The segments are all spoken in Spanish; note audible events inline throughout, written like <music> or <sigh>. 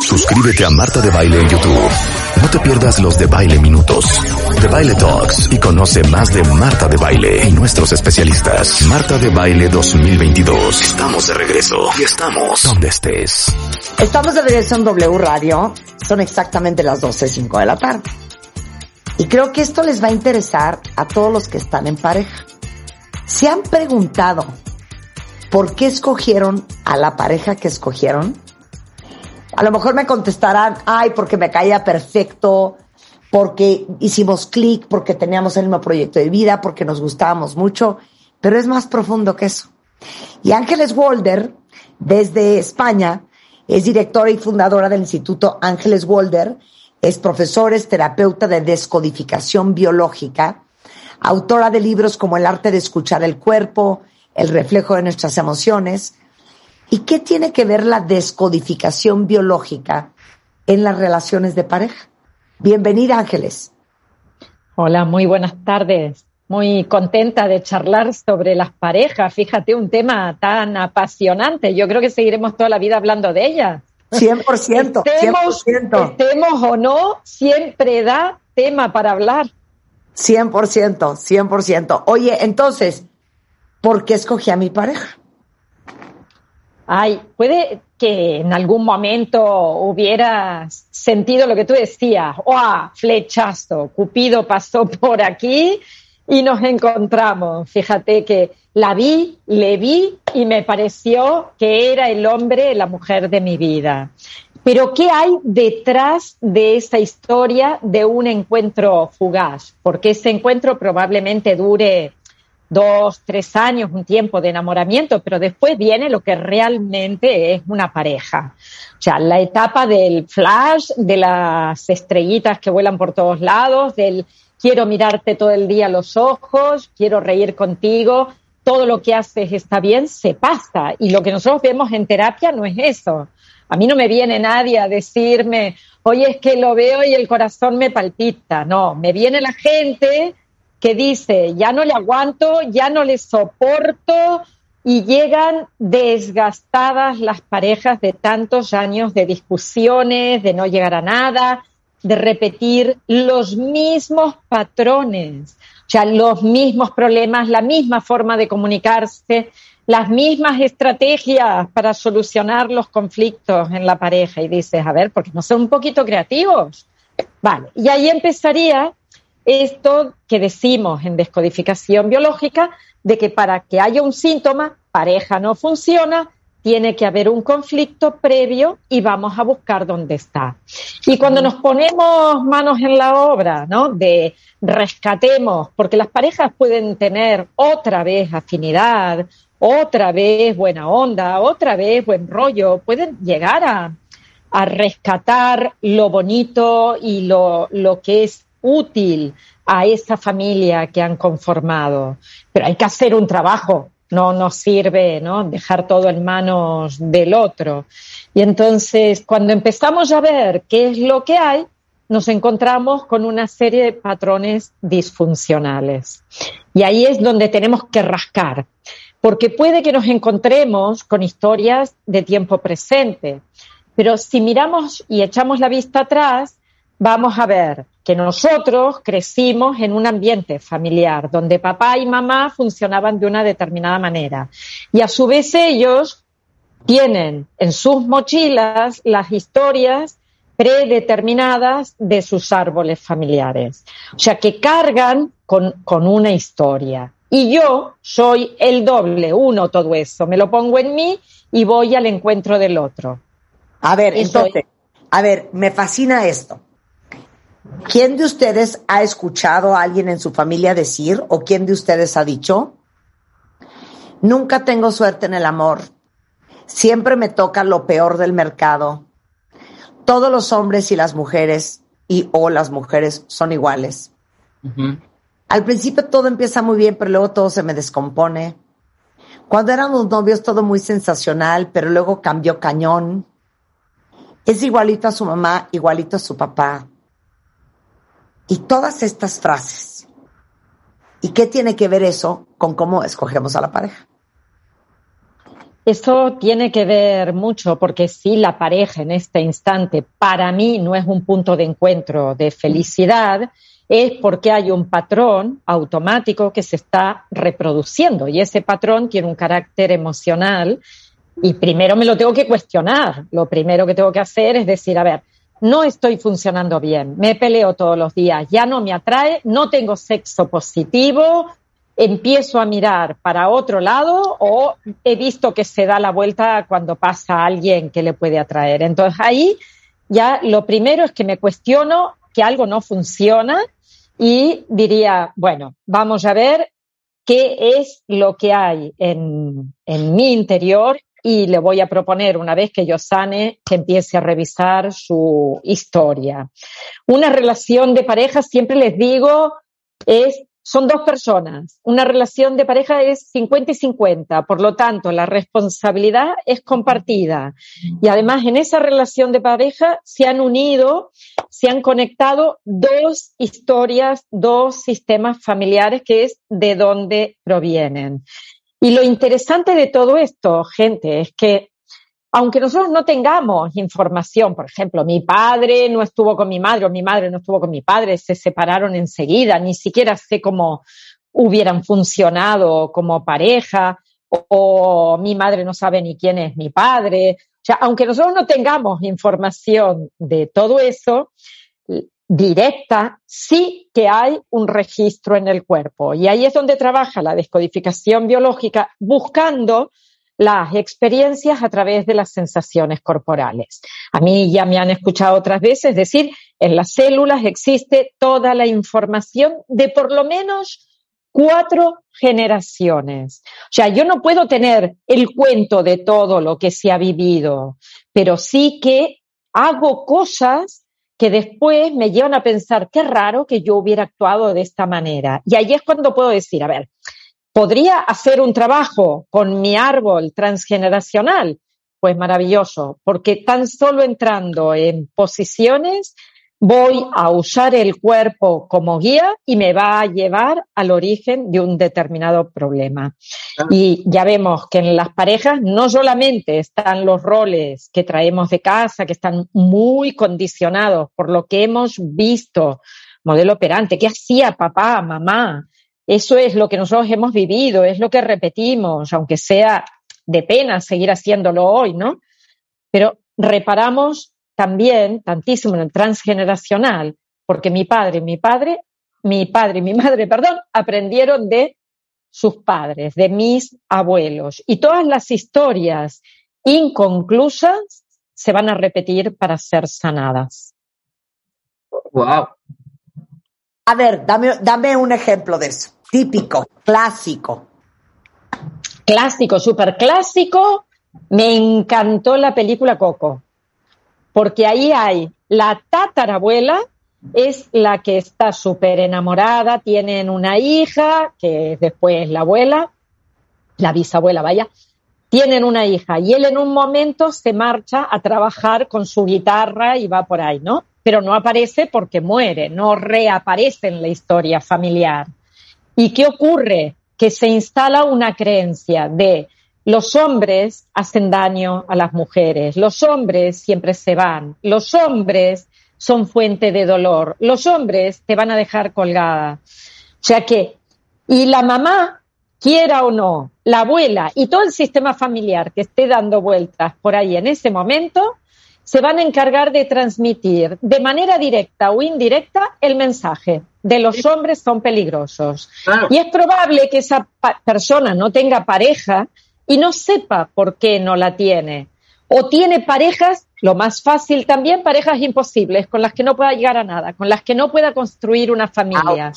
Suscríbete a Marta de Baile en YouTube. No te pierdas los de Baile Minutos, de Baile Talks y conoce más de Marta de Baile y nuestros especialistas. Marta de Baile 2022. Estamos de regreso y estamos donde estés. Estamos de regreso en W Radio. Son exactamente las 12.05 de la tarde. Y creo que esto les va a interesar a todos los que están en pareja. ¿Se han preguntado por qué escogieron a la pareja que escogieron? A lo mejor me contestarán, ay, porque me caía perfecto, porque hicimos clic, porque teníamos el mismo proyecto de vida, porque nos gustábamos mucho, pero es más profundo que eso. Y Ángeles Walder, desde España, es directora y fundadora del Instituto Ángeles Walder, es profesora, es terapeuta de descodificación biológica, autora de libros como El arte de escuchar el cuerpo, El reflejo de nuestras emociones, ¿Y qué tiene que ver la descodificación biológica en las relaciones de pareja? Bienvenida, Ángeles. Hola, muy buenas tardes. Muy contenta de charlar sobre las parejas. Fíjate, un tema tan apasionante. Yo creo que seguiremos toda la vida hablando de ellas. 100%. estemos, 100%. estemos o no, siempre da tema para hablar. 100%, 100%. Oye, entonces, ¿por qué escogí a mi pareja? Ay, puede que en algún momento hubieras sentido lo que tú decías, ¡oh, flechazo! Cupido pasó <laughs> por aquí y nos encontramos. Fíjate que la vi, le vi y me pareció que era el hombre, la mujer de mi vida. Pero ¿qué hay detrás de esa historia de un encuentro fugaz? Porque ese encuentro probablemente dure dos, tres años, un tiempo de enamoramiento, pero después viene lo que realmente es una pareja. O sea, la etapa del flash, de las estrellitas que vuelan por todos lados, del quiero mirarte todo el día los ojos, quiero reír contigo, todo lo que haces está bien, se pasa. Y lo que nosotros vemos en terapia no es eso. A mí no me viene nadie a decirme, oye, es que lo veo y el corazón me palpita. No, me viene la gente que dice, ya no le aguanto, ya no le soporto y llegan desgastadas las parejas de tantos años de discusiones, de no llegar a nada, de repetir los mismos patrones, o sea, los mismos problemas, la misma forma de comunicarse, las mismas estrategias para solucionar los conflictos en la pareja. Y dices, a ver, porque no son un poquito creativos. Vale, y ahí empezaría esto que decimos en descodificación biológica, de que para que haya un síntoma, pareja no funciona, tiene que haber un conflicto previo y vamos a buscar dónde está. Y cuando nos ponemos manos en la obra, ¿no? De rescatemos, porque las parejas pueden tener otra vez afinidad, otra vez buena onda, otra vez buen rollo, pueden llegar a, a rescatar lo bonito y lo, lo que es útil a esa familia que han conformado. Pero hay que hacer un trabajo, no nos sirve ¿no? dejar todo en manos del otro. Y entonces, cuando empezamos a ver qué es lo que hay, nos encontramos con una serie de patrones disfuncionales. Y ahí es donde tenemos que rascar, porque puede que nos encontremos con historias de tiempo presente, pero si miramos y echamos la vista atrás, vamos a ver que nosotros crecimos en un ambiente familiar donde papá y mamá funcionaban de una determinada manera. Y a su vez ellos tienen en sus mochilas las historias predeterminadas de sus árboles familiares. O sea, que cargan con, con una historia. Y yo soy el doble, uno todo eso. Me lo pongo en mí y voy al encuentro del otro. A ver, entonces, a ver, me fascina esto. ¿Quién de ustedes ha escuchado a alguien en su familia decir o quién de ustedes ha dicho, nunca tengo suerte en el amor, siempre me toca lo peor del mercado, todos los hombres y las mujeres y o las mujeres son iguales. Al principio todo empieza muy bien, pero luego todo se me descompone. Cuando éramos novios todo muy sensacional, pero luego cambió cañón. Es igualito a su mamá, igualito a su papá. Y todas estas frases. ¿Y qué tiene que ver eso con cómo escogemos a la pareja? Eso tiene que ver mucho porque si la pareja en este instante para mí no es un punto de encuentro de felicidad, es porque hay un patrón automático que se está reproduciendo y ese patrón tiene un carácter emocional y primero me lo tengo que cuestionar. Lo primero que tengo que hacer es decir, a ver, no estoy funcionando bien, me peleo todos los días, ya no me atrae, no tengo sexo positivo, empiezo a mirar para otro lado o he visto que se da la vuelta cuando pasa alguien que le puede atraer. Entonces ahí ya lo primero es que me cuestiono que algo no funciona y diría, bueno, vamos a ver qué es lo que hay en, en mi interior y le voy a proponer, una vez que yo sane, que empiece a revisar su historia. Una relación de pareja, siempre les digo, es son dos personas. Una relación de pareja es 50 y 50, por lo tanto, la responsabilidad es compartida. Y además, en esa relación de pareja se han unido, se han conectado dos historias, dos sistemas familiares, que es de dónde provienen. Y lo interesante de todo esto, gente, es que aunque nosotros no tengamos información, por ejemplo, mi padre no estuvo con mi madre o mi madre no estuvo con mi padre, se separaron enseguida, ni siquiera sé cómo hubieran funcionado como pareja, o, mi madre no sabe ni quién es mi padre. O sea, aunque nosotros no tengamos información de todo eso, directa, sí que hay un registro en el cuerpo. Y ahí es donde trabaja la descodificación biológica, buscando las experiencias a través de las sensaciones corporales. A mí ya me han escuchado otras veces decir, en las células existe toda la información de por lo menos cuatro generaciones. O sea, yo no puedo tener el cuento de todo lo que se ha vivido, pero sí que hago cosas que después me llevan a pensar, qué raro que yo hubiera actuado de esta manera. Y ahí es cuando puedo decir, a ver, ¿Podría hacer un trabajo con mi árbol transgeneracional? Pues maravilloso, porque tan solo entrando en posiciones voy a usar el cuerpo como guía y me va a llevar al origen de un determinado problema. Y ya vemos que en las parejas no solamente están los roles que traemos de casa, que están muy condicionados por lo que hemos visto, modelo operante, qué hacía papá, mamá, eso es lo que nosotros hemos vivido, es lo que repetimos, aunque sea de pena seguir haciéndolo hoy, ¿no? Pero reparamos también tantísimo en el transgeneracional, porque mi padre, mi padre, mi padre y mi <laughs> madre, perdón, aprendieron de sus padres, de mis abuelos. Y todas las historias inconclusas se van a repetir para ser sanadas. Wow. A ver, dame, dame un ejemplo de eso. Típico, clásico. Clásico, súper clásico. Me encantó la película Coco, porque ahí hay la tatarabuela, es la que está súper enamorada, tienen una hija, que es después la abuela, la bisabuela, vaya, tienen una hija y él en un momento se marcha a trabajar con su guitarra y va por ahí, ¿no? Pero no aparece porque muere, no reaparece en la historia familiar. ¿Y qué ocurre? Que se instala una creencia de los hombres hacen daño a las mujeres, los hombres siempre se van, los hombres son fuente de dolor, los hombres te van a dejar colgada. O sea que, y la mamá, quiera o no, la abuela y todo el sistema familiar que esté dando vueltas por ahí en ese momento, se van a encargar de transmitir de manera directa o indirecta el mensaje de los hombres son peligrosos. Y es probable que esa persona no tenga pareja y no sepa por qué no la tiene. O tiene parejas, lo más fácil también, parejas imposibles, con las que no pueda llegar a nada, con las que no pueda construir una familia.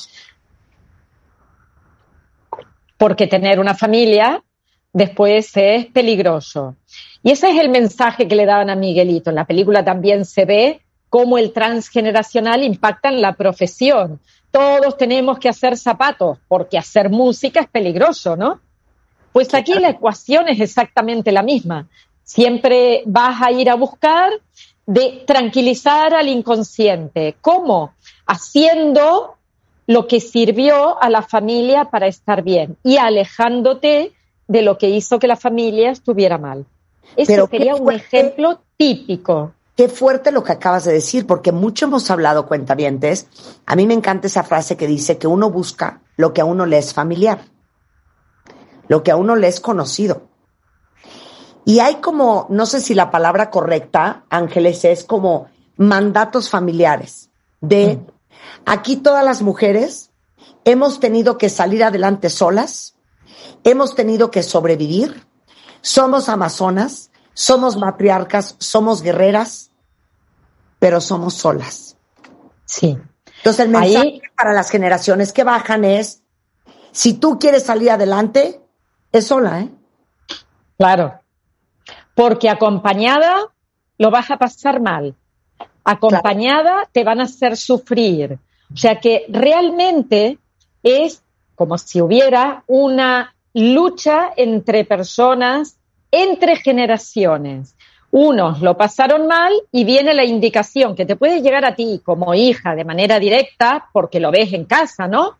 Porque tener una familia después es peligroso. Y ese es el mensaje que le daban a Miguelito. En la película también se ve cómo el transgeneracional impacta en la profesión. Todos tenemos que hacer zapatos, porque hacer música es peligroso, ¿no? Pues aquí la ecuación es exactamente la misma. Siempre vas a ir a buscar de tranquilizar al inconsciente. ¿Cómo? Haciendo lo que sirvió a la familia para estar bien y alejándote de lo que hizo que la familia estuviera mal. Ese sería un ejemplo típico. Qué fuerte lo que acabas de decir, porque mucho hemos hablado, cuentavientes. A mí me encanta esa frase que dice que uno busca lo que a uno le es familiar, lo que a uno le es conocido. Y hay como, no sé si la palabra correcta, Ángeles, es como mandatos familiares de mm. aquí todas las mujeres hemos tenido que salir adelante solas, hemos tenido que sobrevivir, somos amazonas, somos matriarcas, somos guerreras, pero somos solas. Sí. Entonces el mensaje para las generaciones que bajan es, si tú quieres salir adelante, es sola, ¿eh? Claro. Porque acompañada lo vas a pasar mal. Acompañada te van a hacer sufrir. O sea que realmente es como si hubiera una lucha entre personas, entre generaciones. Unos lo pasaron mal y viene la indicación que te puede llegar a ti como hija de manera directa porque lo ves en casa, ¿no?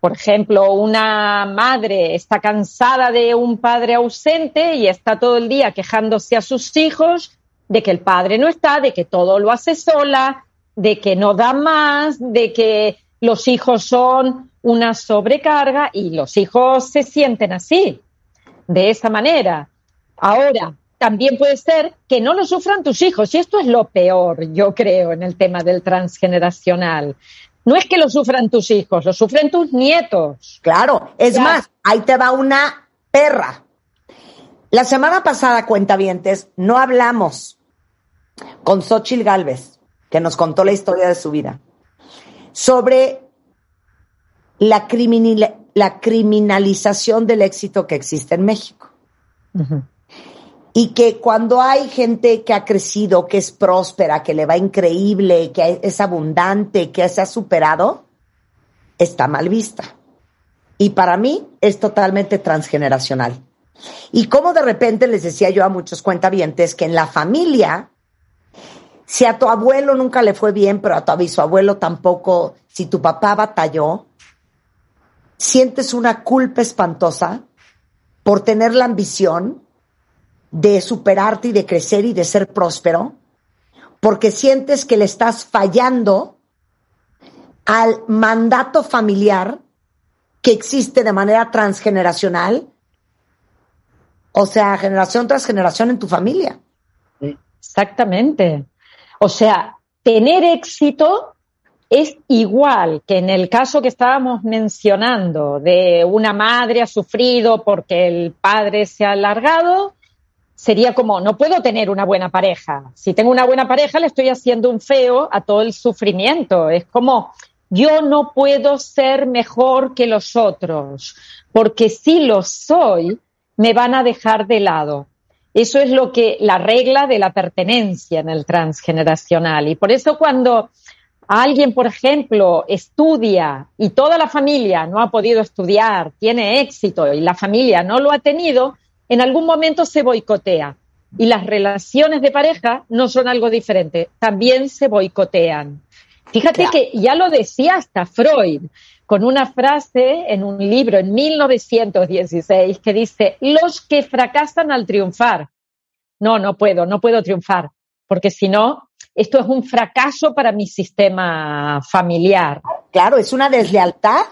Por ejemplo, una madre está cansada de un padre ausente y está todo el día quejándose a sus hijos de que el padre no está, de que todo lo hace sola, de que no da más, de que los hijos son una sobrecarga y los hijos se sienten así, de esa manera. Ahora, también puede ser que no lo sufran tus hijos y esto es lo peor, yo creo, en el tema del transgeneracional. No es que lo sufran tus hijos, lo sufren tus nietos. Claro, es más, ahí te va una perra. La semana pasada, cuentavientes, no hablamos con Xochil Galvez, que nos contó la historia de su vida, sobre la, la criminalización del éxito que existe en México y que cuando hay gente que ha crecido, que es próspera, que le va increíble, que es abundante, que se ha superado, está mal vista. Y para mí es totalmente transgeneracional. Y como de repente les decía yo a muchos cuentavientes que en la familia, si a tu abuelo nunca le fue bien, pero a tu abuelo tampoco, si tu papá batalló, sientes una culpa espantosa por tener la ambición de superarte y de crecer y de ser próspero, porque sientes que le estás fallando al mandato familiar que existe de manera transgeneracional, o sea, generación tras generación en tu familia. Exactamente. O sea, tener éxito es igual que en el caso que estábamos mencionando de una madre ha sufrido porque el padre se ha alargado, sería como, no puedo tener una buena pareja. Si tengo una buena pareja, le estoy haciendo un feo a todo el sufrimiento. Es como, yo no puedo ser mejor que los otros, porque si lo soy, me van a dejar de lado. Eso es lo que, la regla de la pertenencia en el transgeneracional. Y por eso cuando alguien, por ejemplo, estudia y toda la familia no ha podido estudiar, tiene éxito y la familia no lo ha tenido, en algún momento se boicotea. Y las relaciones de pareja no son algo diferente, también se boicotean. Fíjate que ya lo decía hasta Freud, con una frase en un libro en 1916 que dice, los que fracasan al triunfar. No, no puedo, no puedo triunfar, porque si no, esto es un fracaso para mi sistema familiar. Claro, es una deslealtad.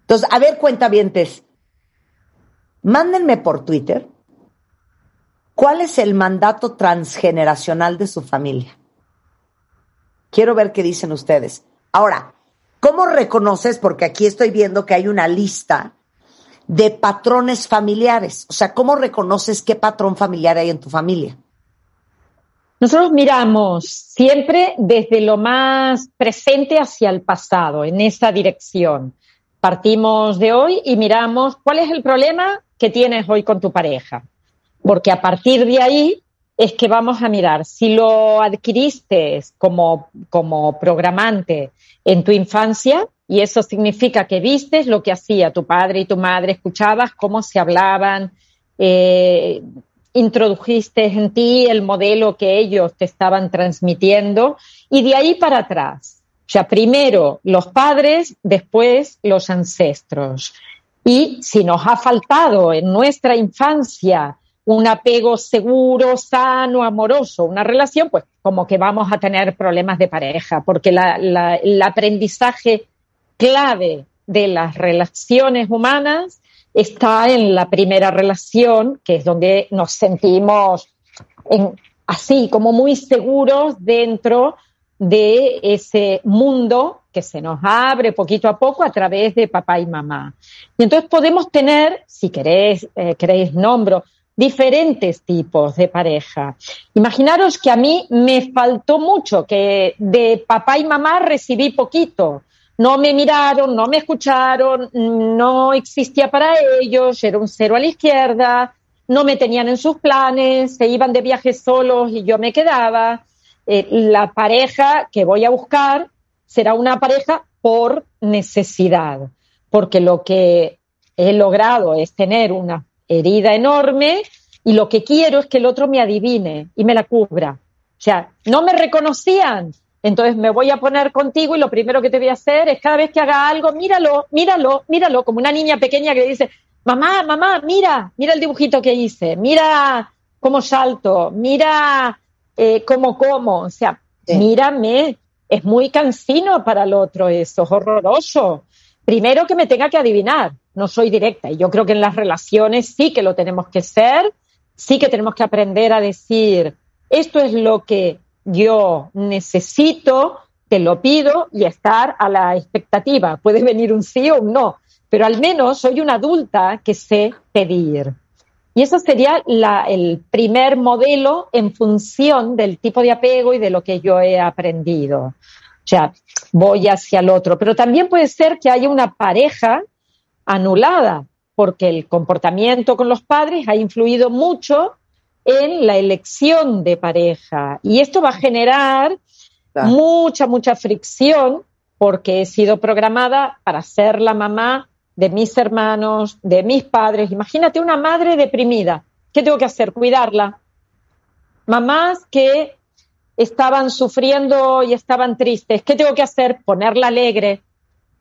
Entonces, a ver, cuentavientes, Mándenme por Twitter cuál es el mandato transgeneracional de su familia. Quiero ver qué dicen ustedes. Ahora, ¿cómo reconoces? Porque aquí estoy viendo que hay una lista de patrones familiares. O sea, ¿cómo reconoces qué patrón familiar hay en tu familia? Nosotros miramos siempre desde lo más presente hacia el pasado, en esa dirección partimos de hoy y miramos cuál es el problema que tienes hoy con tu pareja. Porque a partir de ahí es que vamos a mirar si lo adquiriste como, como programante en tu infancia, y eso significa que vistes lo que hacía tu padre y tu madre, escuchabas cómo se hablaban, eh, introdujiste en ti el modelo que ellos te estaban transmitiendo y de ahí para atrás. O sea, primero los padres, después los ancestros. Y si nos ha faltado en nuestra infancia un apego seguro, sano, amoroso, una relación, pues como que vamos a tener problemas de pareja, porque el aprendizaje clave de las relaciones humanas está en la primera relación, que es donde nos sentimos así, como muy seguros dentro de ese mundo que se nos abre poquito a poco a través de papá y mamá. Y entonces podemos tener, si queréis, eh, queréis nombro, diferentes tipos de pareja. Imaginaros que a mí me faltó mucho, que de papá y mamá recibí poquito. No me miraron, no me escucharon, no existía para ellos, era un cero a la izquierda, no me tenían en sus planes, se iban de viaje solos y yo me quedaba. Eh, la pareja que voy a buscar será una pareja por necesidad, porque lo que he logrado es tener una herida enorme y lo que quiero es que el otro me adivine y me la cubra. O sea, no me reconocían, entonces me voy a poner contigo y lo primero que te voy a hacer es cada vez que haga algo, míralo, míralo, míralo, como una niña pequeña que dice, mamá, mamá, mira, mira el dibujito que hice, mira cómo salto, mira eh, cómo como, o sea, mírame, es muy cansino para el otro eso, es horroroso. Primero que me tenga que adivinar, no soy directa y yo creo que en las relaciones sí que lo tenemos que ser, sí que tenemos que aprender a decir, esto es lo que yo necesito, te lo pido y estar a la expectativa. Puede venir un sí o un no, pero al menos soy una adulta que sé pedir. Y eso sería el primer modelo en función del tipo de apego y de lo que yo he aprendido. O sea, voy hacia el otro. Pero también puede ser que haya una pareja anulada, porque el comportamiento con los padres ha influido mucho en la elección de pareja. Y esto va a generar mucha, mucha fricción porque he sido programada para ser la mamá de mis hermanos, de mis padres. Imagínate una madre deprimida. ¿Qué tengo que hacer? Cuidarla. Mamás que estaban sufriendo y estaban tristes. ¿Qué tengo que hacer? Ponerla alegre,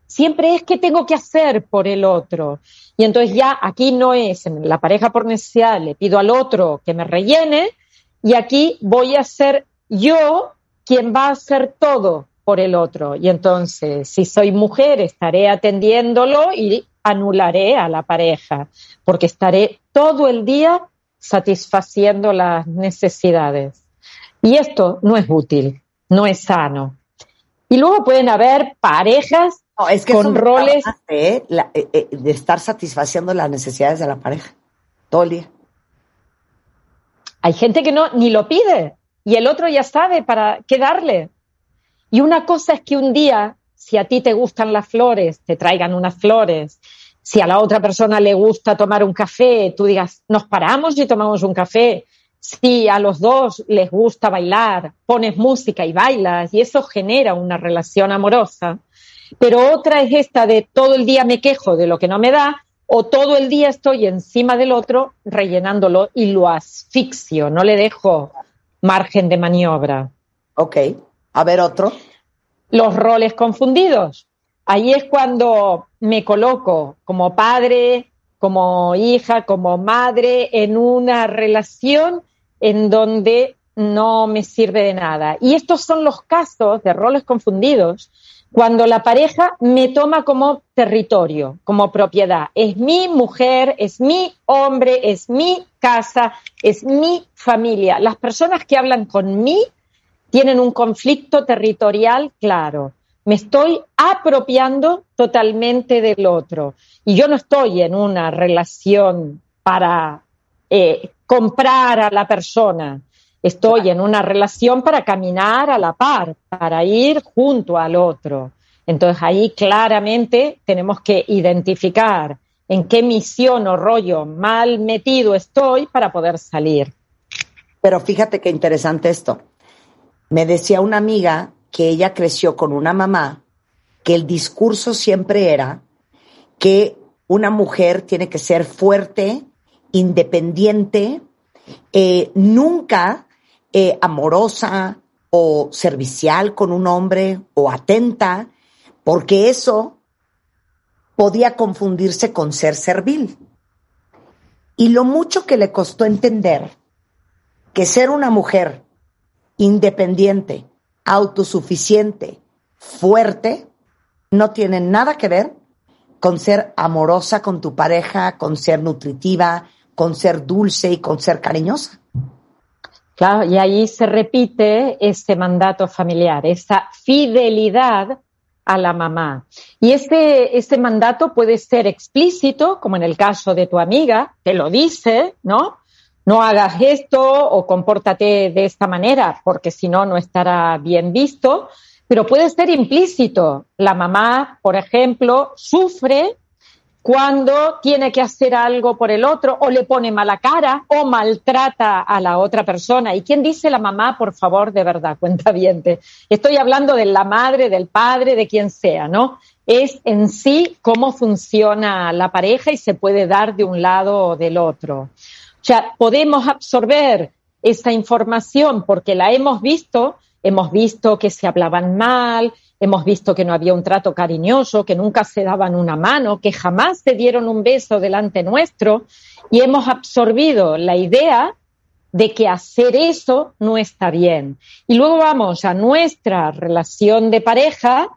siempre es que tengo que hacer por el otro. Y entonces ya aquí no es en la pareja por necesidad, le pido al otro que me rellene y aquí voy a ser yo quien va a hacer todo por el otro. Y entonces, si soy mujer, estaré atendiéndolo y anularé a la pareja, porque estaré todo el día satisfaciendo las necesidades. Y esto no es útil, no es sano. Y luego pueden haber parejas no, es que con roles eh, eh, de estar satisfaciendo las necesidades de la pareja todo el día. Hay gente que no ni lo pide y el otro ya sabe para qué darle. Y una cosa es que un día, si a ti te gustan las flores, te traigan unas flores. Si a la otra persona le gusta tomar un café, tú digas, nos paramos y tomamos un café. Si a los dos les gusta bailar, pones música y bailas y eso genera una relación amorosa. Pero otra es esta de todo el día me quejo de lo que no me da o todo el día estoy encima del otro rellenándolo y lo asfixio, no le dejo margen de maniobra. Ok, a ver otro. Los roles confundidos. Ahí es cuando me coloco como padre, como hija, como madre en una relación en donde no me sirve de nada. Y estos son los casos de roles confundidos cuando la pareja me toma como territorio, como propiedad. Es mi mujer, es mi hombre, es mi casa, es mi familia. Las personas que hablan con mí tienen un conflicto territorial claro. Me estoy apropiando totalmente del otro. Y yo no estoy en una relación para eh, comprar a la persona. Estoy en una relación para caminar a la par, para ir junto al otro. Entonces ahí claramente tenemos que identificar en qué misión o rollo mal metido estoy para poder salir. Pero fíjate qué interesante esto. Me decía una amiga que ella creció con una mamá que el discurso siempre era que una mujer tiene que ser fuerte, independiente, eh, nunca eh, amorosa o servicial con un hombre o atenta, porque eso podía confundirse con ser servil. Y lo mucho que le costó entender que ser una mujer independiente, autosuficiente, fuerte, no tiene nada que ver con ser amorosa con tu pareja, con ser nutritiva, con ser dulce y con ser cariñosa. Claro, y ahí se repite ese mandato familiar, esa fidelidad a la mamá. Y este, este mandato puede ser explícito, como en el caso de tu amiga, que lo dice, ¿no? No hagas esto o compórtate de esta manera, porque si no, no estará bien visto. Pero puede ser implícito. La mamá, por ejemplo, sufre cuando tiene que hacer algo por el otro o le pone mala cara o maltrata a la otra persona. ¿Y quién dice la mamá, por favor, de verdad, cuenta bien? Estoy hablando de la madre, del padre, de quien sea, ¿no? Es en sí cómo funciona la pareja y se puede dar de un lado o del otro. Sea, podemos absorber esa información porque la hemos visto, hemos visto que se hablaban mal, Hemos visto que no había un trato cariñoso, que nunca se daban una mano, que jamás se dieron un beso delante nuestro y hemos absorbido la idea de que hacer eso no está bien. Y luego vamos a nuestra relación de pareja.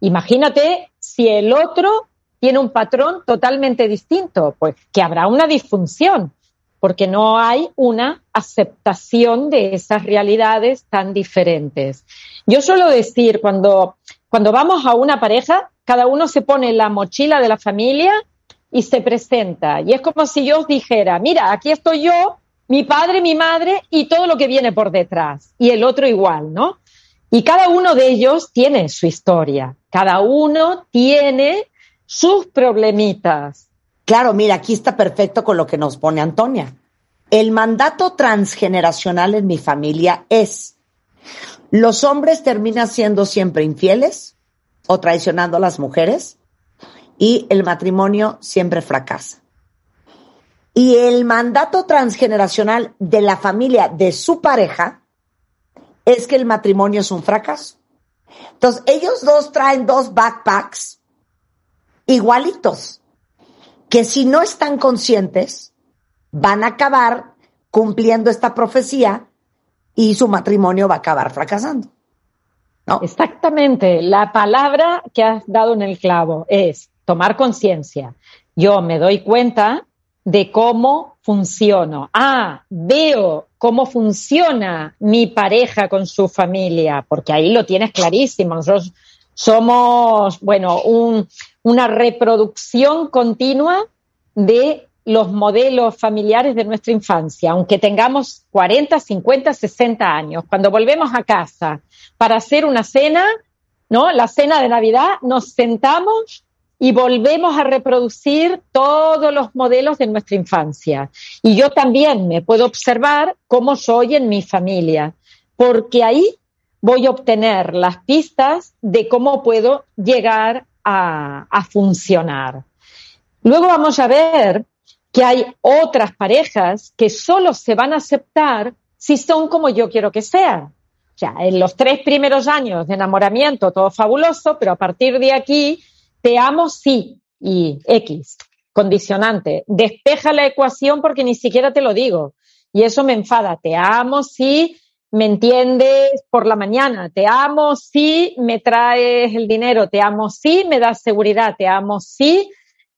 Imagínate si el otro tiene un patrón totalmente distinto, pues que habrá una disfunción, porque no hay una aceptación de esas realidades tan diferentes. Yo suelo decir, cuando, cuando vamos a una pareja, cada uno se pone la mochila de la familia y se presenta. Y es como si yo dijera, mira, aquí estoy yo, mi padre, mi madre y todo lo que viene por detrás. Y el otro igual, ¿no? Y cada uno de ellos tiene su historia. Cada uno tiene sus problemitas. Claro, mira, aquí está perfecto con lo que nos pone Antonia. El mandato transgeneracional en mi familia es los hombres terminan siendo siempre infieles o traicionando a las mujeres y el matrimonio siempre fracasa. Y el mandato transgeneracional de la familia de su pareja es que el matrimonio es un fracaso. Entonces, ellos dos traen dos backpacks igualitos, que si no están conscientes, van a acabar cumpliendo esta profecía y su matrimonio va a acabar fracasando. Exactamente. La palabra que has dado en el clavo es tomar conciencia. Yo me doy cuenta de cómo funciono. Ah, veo cómo funciona mi pareja con su familia, porque ahí lo tienes clarísimo. Nosotros somos, bueno, una reproducción continua de los modelos familiares de nuestra infancia, aunque tengamos 40, 50, 60 años. Cuando volvemos a casa para hacer una cena, ¿no? La cena de Navidad, nos sentamos y volvemos a reproducir todos los modelos de nuestra infancia. Y yo también me puedo observar cómo soy en mi familia, porque ahí voy a obtener las pistas de cómo puedo llegar a, a funcionar. Luego vamos a ver que hay otras parejas que solo se van a aceptar si son como yo quiero que sean. O sea, en los tres primeros años de enamoramiento todo fabuloso, pero a partir de aquí te amo sí y X, condicionante. Despeja la ecuación porque ni siquiera te lo digo. Y eso me enfada. Te amo si me entiendes por la mañana. Te amo si me traes el dinero. Te amo si me das seguridad. Te amo si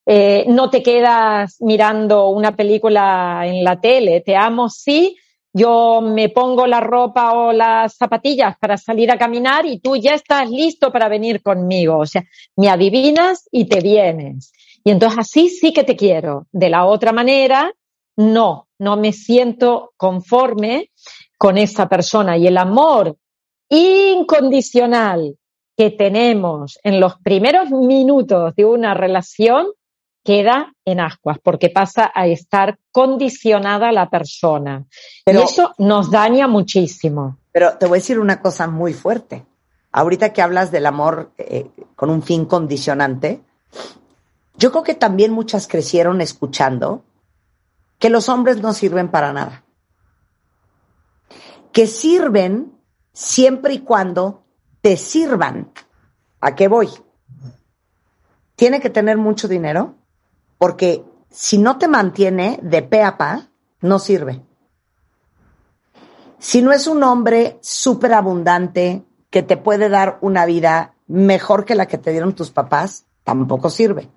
eh, no te quedas mirando una película en la tele, te amo sí, yo me pongo la ropa o las zapatillas para salir a caminar y tú ya estás listo para venir conmigo. O sea, me adivinas y te vienes. Y entonces así sí que te quiero. De la otra manera, no, no me siento conforme con esa persona. Y el amor incondicional que tenemos en los primeros minutos de una relación queda en ascuas, porque pasa a estar condicionada la persona. Pero, y eso nos daña muchísimo. Pero te voy a decir una cosa muy fuerte. Ahorita que hablas del amor eh, con un fin condicionante, yo creo que también muchas crecieron escuchando que los hombres no sirven para nada. Que sirven siempre y cuando te sirvan. ¿A qué voy? Tiene que tener mucho dinero porque si no te mantiene de pe a pa, no sirve. Si no es un hombre súper abundante que te puede dar una vida mejor que la que te dieron tus papás, tampoco sirve.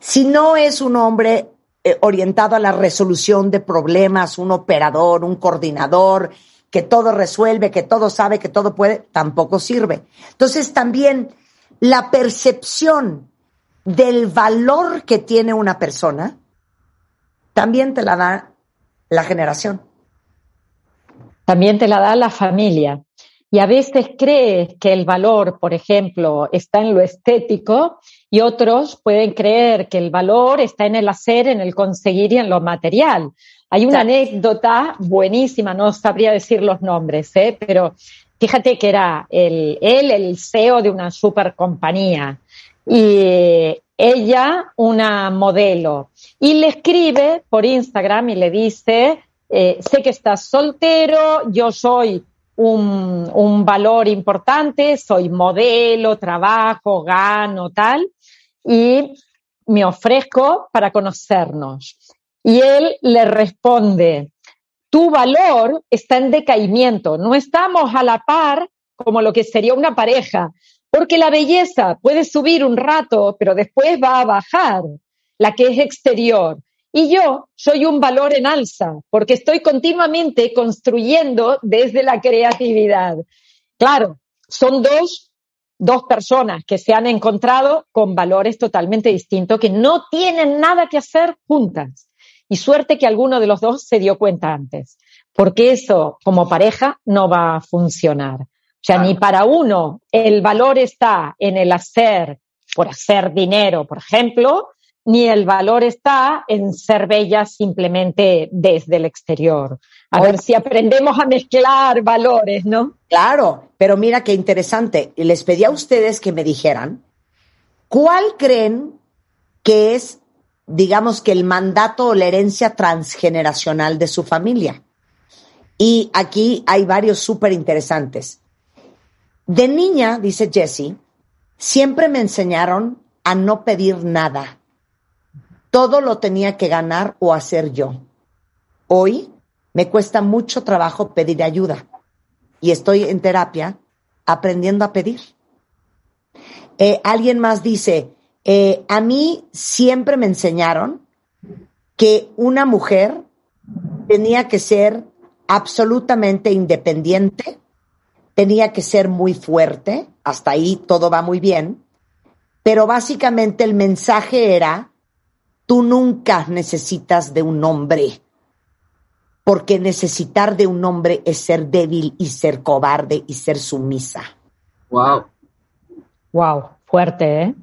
Si no es un hombre orientado a la resolución de problemas, un operador, un coordinador, que todo resuelve, que todo sabe, que todo puede, tampoco sirve. Entonces también la percepción del valor que tiene una persona, también te la da la generación. También te la da la familia. Y a veces crees que el valor, por ejemplo, está en lo estético y otros pueden creer que el valor está en el hacer, en el conseguir y en lo material. Hay una anécdota buenísima, no sabría decir los nombres, ¿eh? pero fíjate que era el, él el CEO de una super compañía y ella una modelo y le escribe por Instagram y le dice, eh, sé que estás soltero, yo soy un, un valor importante, soy modelo, trabajo, gano, tal, y me ofrezco para conocernos. Y él le responde, tu valor está en decaimiento, no estamos a la par como lo que sería una pareja, porque la belleza puede subir un rato, pero después va a bajar, la que es exterior. Y yo soy un valor en alza, porque estoy continuamente construyendo desde la creatividad. Claro, son dos, dos personas que se han encontrado con valores totalmente distintos, que no tienen nada que hacer juntas. Y suerte que alguno de los dos se dio cuenta antes, porque eso como pareja no va a funcionar. O sea, ni para uno el valor está en el hacer por hacer dinero, por ejemplo, ni el valor está en ser bella simplemente desde el exterior. A ver si aprendemos a mezclar valores, ¿no? Claro, pero mira qué interesante. Les pedí a ustedes que me dijeran cuál creen que es digamos que el mandato o la herencia transgeneracional de su familia. Y aquí hay varios súper interesantes. De niña, dice Jessie, siempre me enseñaron a no pedir nada. Todo lo tenía que ganar o hacer yo. Hoy me cuesta mucho trabajo pedir ayuda y estoy en terapia aprendiendo a pedir. Eh, alguien más dice, eh, a mí siempre me enseñaron que una mujer tenía que ser absolutamente independiente, tenía que ser muy fuerte, hasta ahí todo va muy bien, pero básicamente el mensaje era, tú nunca necesitas de un hombre, porque necesitar de un hombre es ser débil y ser cobarde y ser sumisa. Wow. Wow, fuerte, ¿eh?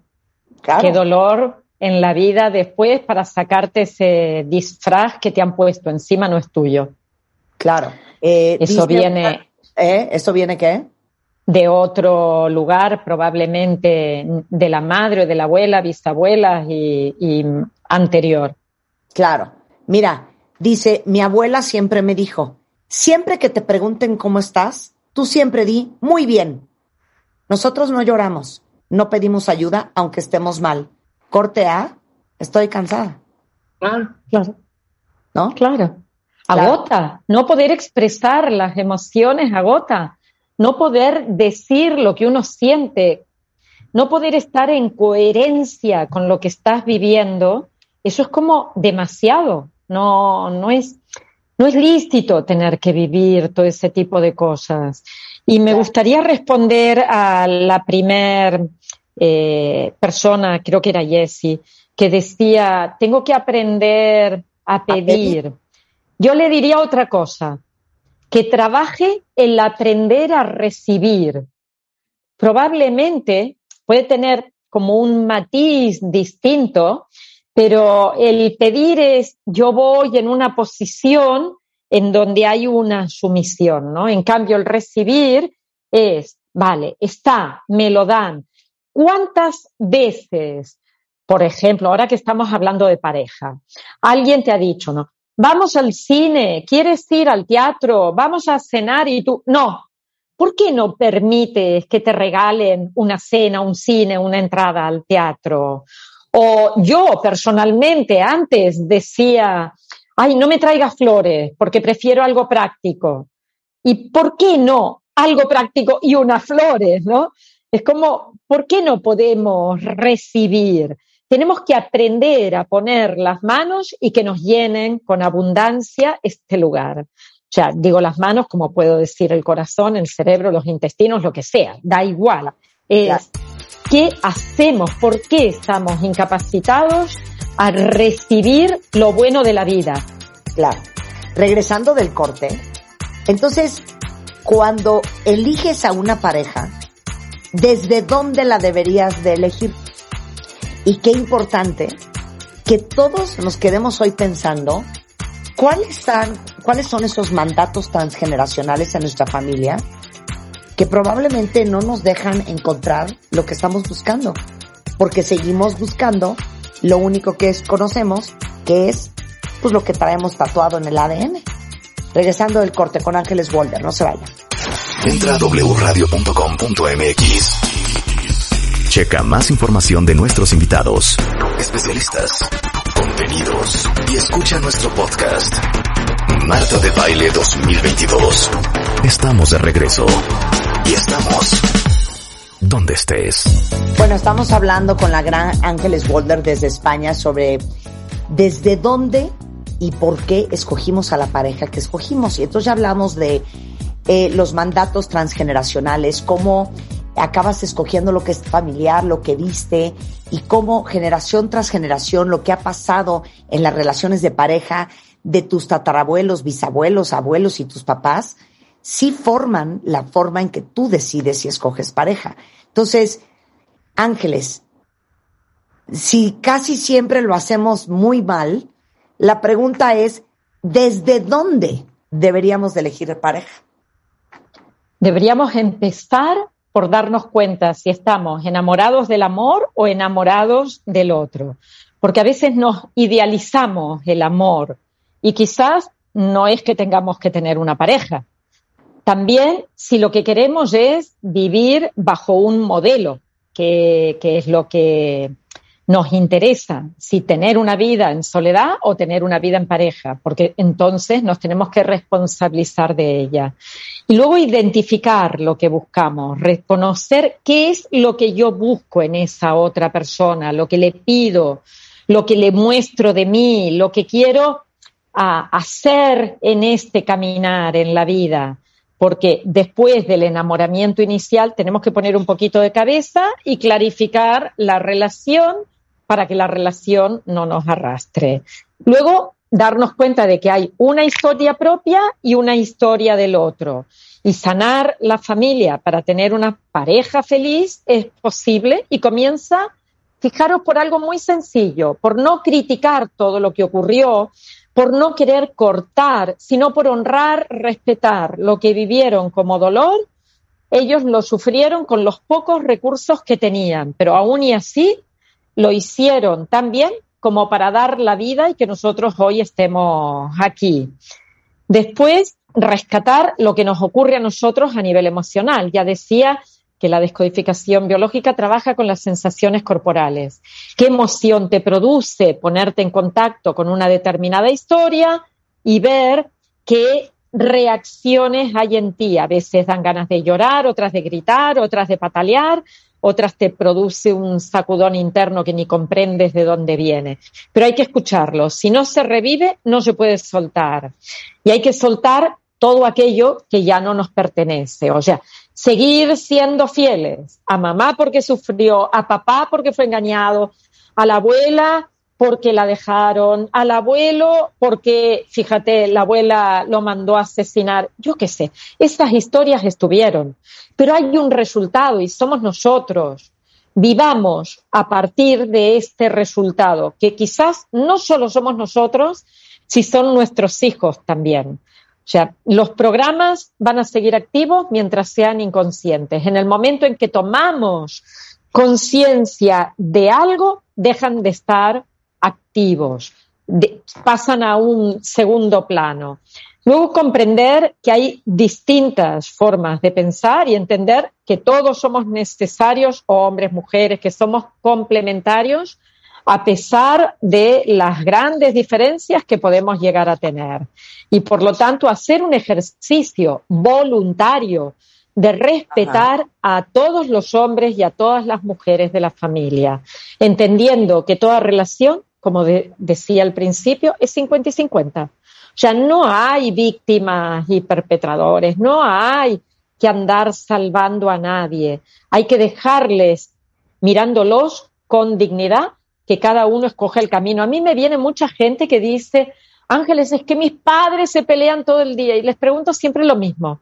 Qué dolor en la vida después para sacarte ese disfraz que te han puesto encima no es tuyo. Claro. Eh, eso viene. ¿Eh? ¿Eso viene qué? De otro lugar, probablemente de la madre o de la abuela, bisabuela y, y anterior. Claro. Mira, dice, mi abuela siempre me dijo, siempre que te pregunten cómo estás, tú siempre di, muy bien. Nosotros no lloramos no pedimos ayuda aunque estemos mal. Corte A, estoy cansada. Ah, claro. ¿No? Claro. Agota. No poder expresar las emociones agota. No poder decir lo que uno siente. No poder estar en coherencia con lo que estás viviendo. Eso es como demasiado. No, no es, no es lícito tener que vivir todo ese tipo de cosas. Y me gustaría responder a la primer eh, persona, creo que era Jessie, que decía, tengo que aprender a pedir. Yo le diría otra cosa, que trabaje el aprender a recibir, probablemente puede tener como un matiz distinto, pero el pedir es yo voy en una posición en donde hay una sumisión, ¿no? En cambio, el recibir es, vale, está, me lo dan. ¿Cuántas veces, por ejemplo, ahora que estamos hablando de pareja, alguien te ha dicho, ¿no? Vamos al cine, quieres ir al teatro, vamos a cenar y tú, no, ¿por qué no permites que te regalen una cena, un cine, una entrada al teatro? O yo personalmente antes decía, ay, no me traigas flores porque prefiero algo práctico. ¿Y por qué no algo práctico y unas flores, no? Es como, ¿por qué no podemos recibir? Tenemos que aprender a poner las manos y que nos llenen con abundancia este lugar. O sea, digo las manos como puedo decir el corazón, el cerebro, los intestinos, lo que sea, da igual. Es, ¿Qué hacemos? ¿Por qué estamos incapacitados a recibir lo bueno de la vida? Claro. Regresando del corte, entonces, cuando eliges a una pareja, ¿desde dónde la deberías de elegir? Y qué importante que todos nos quedemos hoy pensando cuáles, están, cuáles son esos mandatos transgeneracionales en nuestra familia que probablemente no nos dejan encontrar lo que estamos buscando, porque seguimos buscando lo único que es, conocemos, que es pues lo que traemos tatuado en el ADN. Regresando del corte con Ángeles Walder, no se vayan. Entra a wradio.com.mx. Checa más información de nuestros invitados, especialistas, contenidos y escucha nuestro podcast. Marta de Baile 2022. Estamos de regreso. Y estamos donde estés. Bueno, estamos hablando con la gran Ángeles Walder desde España sobre desde dónde y por qué escogimos a la pareja que escogimos. Y entonces ya hablamos de eh, los mandatos transgeneracionales, cómo acabas escogiendo lo que es familiar, lo que viste y cómo generación tras generación lo que ha pasado en las relaciones de pareja de tus tatarabuelos, bisabuelos, abuelos y tus papás, sí forman la forma en que tú decides si escoges pareja. Entonces, ángeles, si casi siempre lo hacemos muy mal, la pregunta es, ¿desde dónde deberíamos de elegir pareja? Deberíamos empezar por darnos cuenta si estamos enamorados del amor o enamorados del otro. Porque a veces nos idealizamos el amor y quizás no es que tengamos que tener una pareja. También si lo que queremos es vivir bajo un modelo, que, que es lo que nos interesa si tener una vida en soledad o tener una vida en pareja, porque entonces nos tenemos que responsabilizar de ella. Y luego identificar lo que buscamos, reconocer qué es lo que yo busco en esa otra persona, lo que le pido, lo que le muestro de mí, lo que quiero hacer en este caminar en la vida porque después del enamoramiento inicial tenemos que poner un poquito de cabeza y clarificar la relación para que la relación no nos arrastre. Luego, darnos cuenta de que hay una historia propia y una historia del otro. Y sanar la familia para tener una pareja feliz es posible y comienza, fijaros, por algo muy sencillo, por no criticar todo lo que ocurrió, por no querer cortar, sino por honrar, respetar lo que vivieron como dolor. Ellos lo sufrieron con los pocos recursos que tenían, pero aún y así lo hicieron tan bien como para dar la vida y que nosotros hoy estemos aquí. Después, rescatar lo que nos ocurre a nosotros a nivel emocional. Ya decía que la descodificación biológica trabaja con las sensaciones corporales. ¿Qué emoción te produce ponerte en contacto con una determinada historia y ver qué reacciones hay en ti? A veces dan ganas de llorar, otras de gritar, otras de patalear, otras te produce un sacudón interno que ni comprendes de dónde viene. Pero hay que escucharlo. Si no se revive, no se puede soltar. Y hay que soltar todo aquello que ya no nos pertenece. O sea, seguir siendo fieles a mamá porque sufrió, a papá porque fue engañado, a la abuela porque la dejaron, al abuelo porque, fíjate, la abuela lo mandó a asesinar, yo qué sé, esas historias estuvieron, pero hay un resultado y somos nosotros. Vivamos a partir de este resultado, que quizás no solo somos nosotros, si son nuestros hijos también. O sea, los programas van a seguir activos mientras sean inconscientes. En el momento en que tomamos conciencia de algo, dejan de estar activos, pasan a un segundo plano. Luego comprender que hay distintas formas de pensar y entender que todos somos necesarios, hombres, mujeres, que somos complementarios a pesar de las grandes diferencias que podemos llegar a tener. Y por lo tanto, hacer un ejercicio voluntario de respetar a todos los hombres y a todas las mujeres de la familia, entendiendo que toda relación como decía al principio, es 50 y 50. O sea, no hay víctimas y perpetradores, no hay que andar salvando a nadie. Hay que dejarles mirándolos con dignidad, que cada uno escoge el camino. A mí me viene mucha gente que dice, Ángeles, es que mis padres se pelean todo el día y les pregunto siempre lo mismo.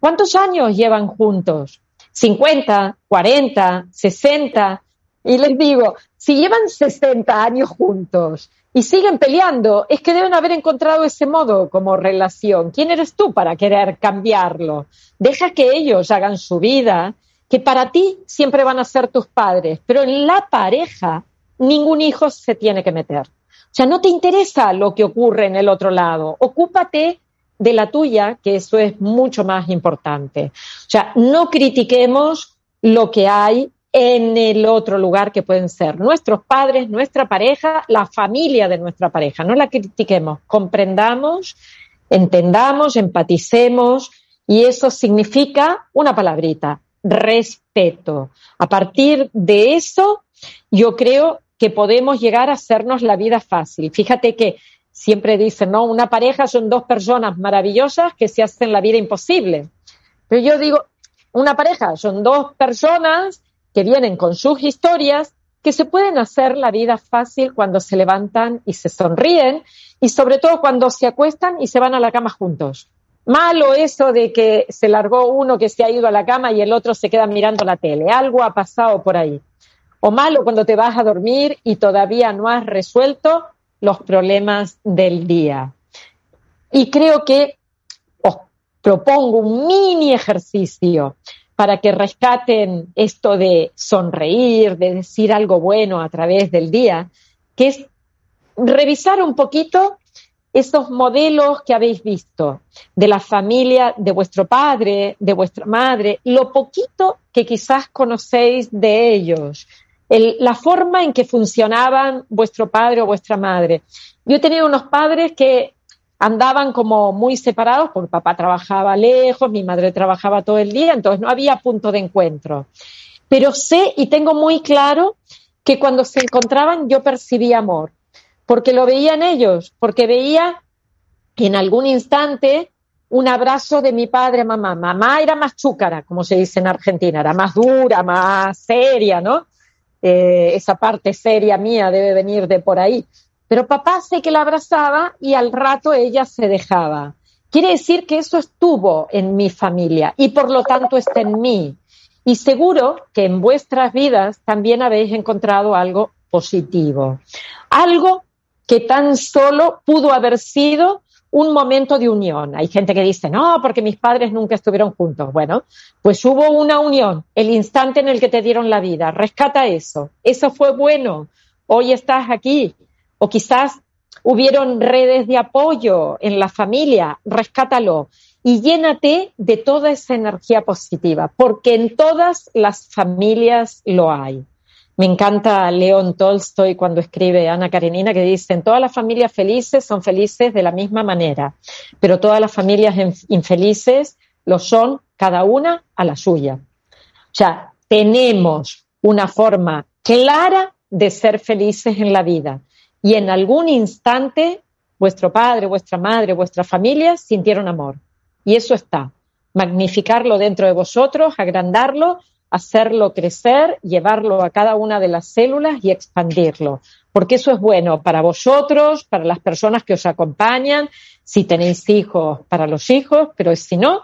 ¿Cuántos años llevan juntos? ¿50, 40, 60? Y les digo, si llevan 60 años juntos y siguen peleando, es que deben haber encontrado ese modo como relación. ¿Quién eres tú para querer cambiarlo? Deja que ellos hagan su vida, que para ti siempre van a ser tus padres, pero en la pareja ningún hijo se tiene que meter. O sea, no te interesa lo que ocurre en el otro lado, ocúpate de la tuya, que eso es mucho más importante. O sea, no critiquemos lo que hay en el otro lugar que pueden ser nuestros padres, nuestra pareja, la familia de nuestra pareja. No la critiquemos, comprendamos, entendamos, empaticemos y eso significa una palabrita, respeto. A partir de eso, yo creo que podemos llegar a hacernos la vida fácil. Fíjate que siempre dicen, ¿no? Una pareja son dos personas maravillosas que se hacen la vida imposible. Pero yo digo, una pareja son dos personas que vienen con sus historias, que se pueden hacer la vida fácil cuando se levantan y se sonríen y sobre todo cuando se acuestan y se van a la cama juntos. Malo eso de que se largó uno que se ha ido a la cama y el otro se queda mirando la tele. Algo ha pasado por ahí. O malo cuando te vas a dormir y todavía no has resuelto los problemas del día. Y creo que os propongo un mini ejercicio para que rescaten esto de sonreír, de decir algo bueno a través del día, que es revisar un poquito esos modelos que habéis visto de la familia de vuestro padre, de vuestra madre, lo poquito que quizás conocéis de ellos, la forma en que funcionaban vuestro padre o vuestra madre. Yo he tenido unos padres que andaban como muy separados, porque papá trabajaba lejos, mi madre trabajaba todo el día, entonces no había punto de encuentro. Pero sé y tengo muy claro que cuando se encontraban yo percibía amor, porque lo veía en ellos, porque veía en algún instante un abrazo de mi padre mamá. Mamá era más chúcara, como se dice en Argentina, era más dura, más seria, ¿no? Eh, esa parte seria mía debe venir de por ahí. Pero papá sé que la abrazaba y al rato ella se dejaba. Quiere decir que eso estuvo en mi familia y por lo tanto está en mí. Y seguro que en vuestras vidas también habéis encontrado algo positivo. Algo que tan solo pudo haber sido un momento de unión. Hay gente que dice, no, porque mis padres nunca estuvieron juntos. Bueno, pues hubo una unión, el instante en el que te dieron la vida. Rescata eso. Eso fue bueno. Hoy estás aquí o quizás hubieron redes de apoyo en la familia, rescátalo y llénate de toda esa energía positiva, porque en todas las familias lo hay. Me encanta León Tolstoy cuando escribe Ana Karenina que dice, todas las familias felices son felices de la misma manera, pero todas las familias infelices lo son cada una a la suya. O sea, tenemos una forma clara de ser felices en la vida y en algún instante vuestro padre, vuestra madre, vuestra familia sintieron amor. Y eso está. Magnificarlo dentro de vosotros, agrandarlo hacerlo crecer, llevarlo a cada una de las células y expandirlo. Porque eso es bueno para vosotros, para las personas que os acompañan, si tenéis hijos, para los hijos, pero si no,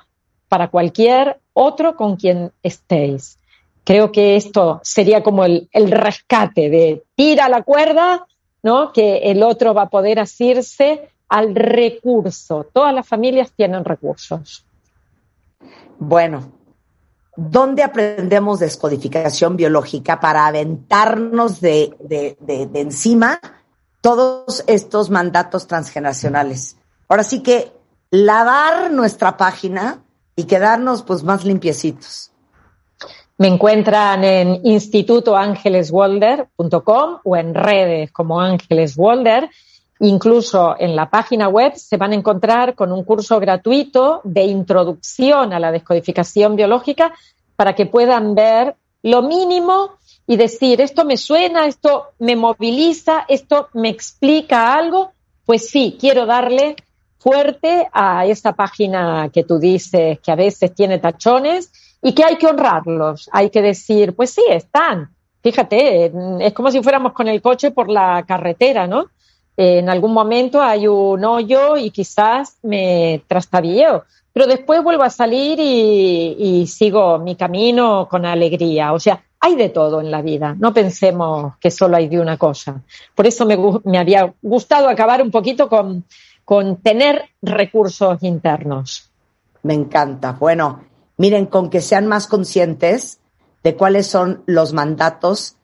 para cualquier otro con quien estéis. Creo que esto sería como el, rescate de tira la cuerda, ¿no? Que el otro va a poder asirse al recurso. Todas las familias tienen recursos. Bueno, ¿dónde aprendemos descodificación biológica para aventarnos de, encima todos estos mandatos transgeneracionales? Ahora sí que lavar nuestra página y quedarnos pues más limpiecitos. Me encuentran en institutoangeleswalder.com o en redes como Ángeles Walder Incluso en la página web se van a encontrar con un curso gratuito de introducción a la descodificación biológica para que puedan ver lo mínimo y decir, esto me suena, esto me moviliza, esto me explica algo. Pues sí, quiero darle fuerte a esa página que tú dices que a veces tiene tachones y que hay que honrarlos. Hay que decir, pues sí, están. Fíjate, es como si fuéramos con el coche por la carretera, ¿no? En algún momento hay un hoyo y quizás me trastabilleo, pero después vuelvo a salir y, sigo mi camino con alegría. O sea, hay de todo en la vida, no pensemos que solo hay de una cosa. Por eso me, había gustado acabar un poquito con, con tener recursos internos. Me encanta. Bueno, miren, con que sean más conscientes de cuáles son los mandatos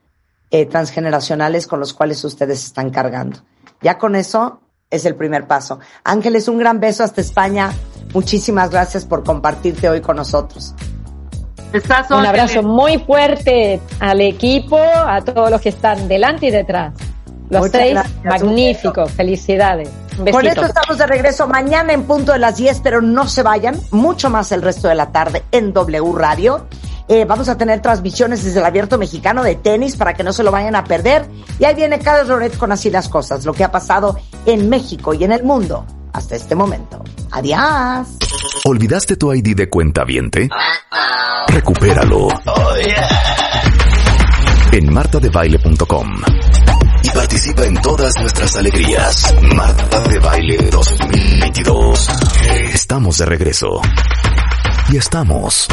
eh, transgeneracionales con los cuales ustedes están cargando. Ya con eso es el primer paso. Ángeles, un gran beso hasta España. Muchísimas gracias por compartirte hoy con nosotros. Un abrazo muy fuerte al equipo, a todos los que están delante y detrás. Los seis magníficos. Felicidades. Con esto estamos de regreso mañana en punto de las 10, pero no se vayan. Mucho más el resto de la tarde en W Radio. Eh, vamos a tener transmisiones desde el Abierto Mexicano de tenis para que no se lo vayan a perder. Y ahí viene Carlos Loret con así las cosas, lo que ha pasado en México y en el mundo hasta este momento. Adiós. ¿Olvidaste tu ID de cuenta viente? Recupéralo. En martadebaile.com y participa en todas nuestras alegrías. Marta de Baile 2022. Estamos de regreso. Y estamos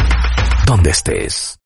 donde estés.